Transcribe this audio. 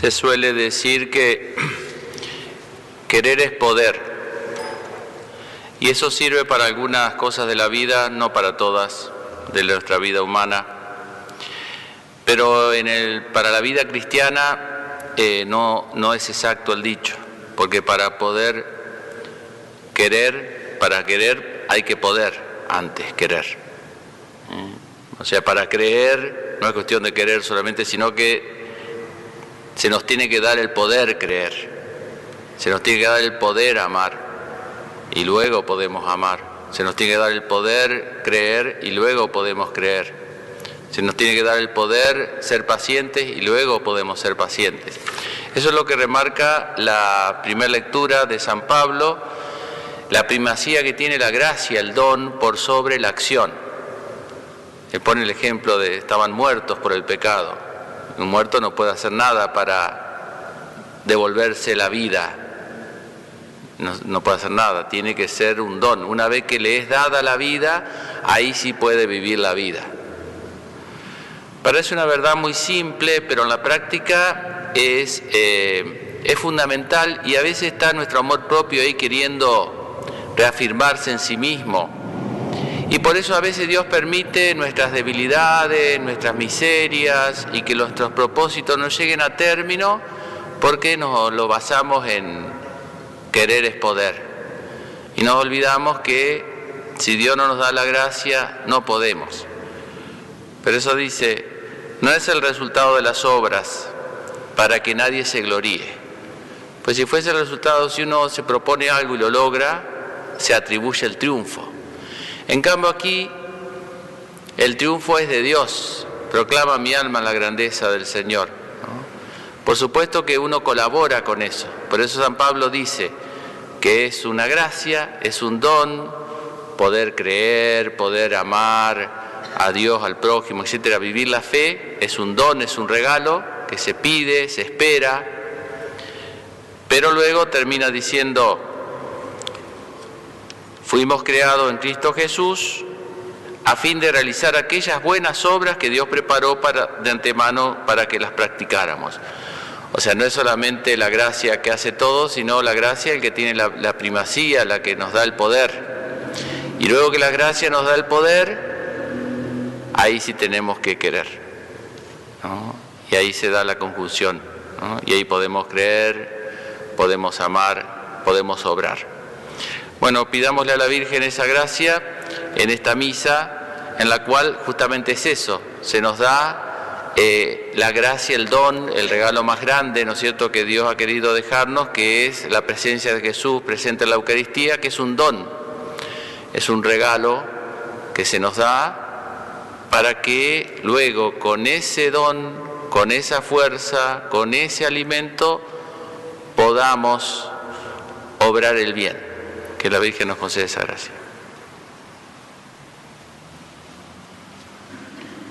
Se suele decir que querer es poder. Y eso sirve para algunas cosas de la vida, no para todas de nuestra vida humana. Pero para la vida cristiana eh, no, no es exacto el dicho, porque para poder querer, para querer hay que poder antes querer. ¿Eh? O sea, para creer no es cuestión de querer solamente, sino que se nos tiene que dar el poder creer, se nos tiene que dar el poder amar. Y luego podemos amar, se nos tiene que dar el poder creer y luego podemos creer, se nos tiene que dar el poder ser pacientes y luego podemos ser pacientes. Eso es lo que remarca la primera lectura de San Pablo, la primacía que tiene la gracia, el don por sobre la acción. Le pone el ejemplo de estaban muertos por el pecado un muerto no puede hacer nada para devolverse la vida. No, puede hacer nada, tiene que ser un don. Una vez que le es dada la vida, ahí sí puede vivir la vida. Parece una verdad muy simple, pero en la práctica es, eh, es fundamental y a veces está nuestro amor propio ahí queriendo reafirmarse en sí mismo y por eso a veces Dios permite nuestras debilidades, nuestras miserias y que nuestros propósitos no lleguen a término porque nos lo basamos en querer es poder. Y nos olvidamos que si Dios no nos da la gracia, no podemos. Pero eso dice, no es el resultado de las obras para que nadie se gloríe. Pues si fuese el resultado, si uno se propone algo y lo logra, se atribuye el triunfo. En cambio aquí el triunfo es de Dios, proclama mi alma la grandeza del Señor. Por supuesto que uno colabora con eso, por eso San Pablo dice que es una gracia, es un don, poder creer, poder amar a Dios, al prójimo, etcétera. Vivir la fe es un don, es un regalo que se pide, se espera, pero luego termina diciendo, Fuimos creados en Cristo Jesús a fin de realizar aquellas buenas obras que Dios preparó para, de antemano para que las practicáramos. O sea, no es solamente la gracia que hace todo, sino la gracia el que tiene la, primacía, la que nos da el poder. Y luego que la gracia nos da el poder, ahí sí tenemos que querer. Y ahí se da la conjunción. Y ahí podemos creer, podemos amar, podemos obrar. Bueno, pidámosle a la Virgen esa gracia en esta misa, en la cual justamente es eso, se nos da eh, la gracia, el don, el regalo más grande, ¿no es cierto?, que Dios ha querido dejarnos, que es la presencia de Jesús presente en la Eucaristía, que es un don, es un regalo que se nos da para que luego con ese don, con esa fuerza, con ese alimento, podamos obrar el bien. Que la Virgen nos conceda esa gracia.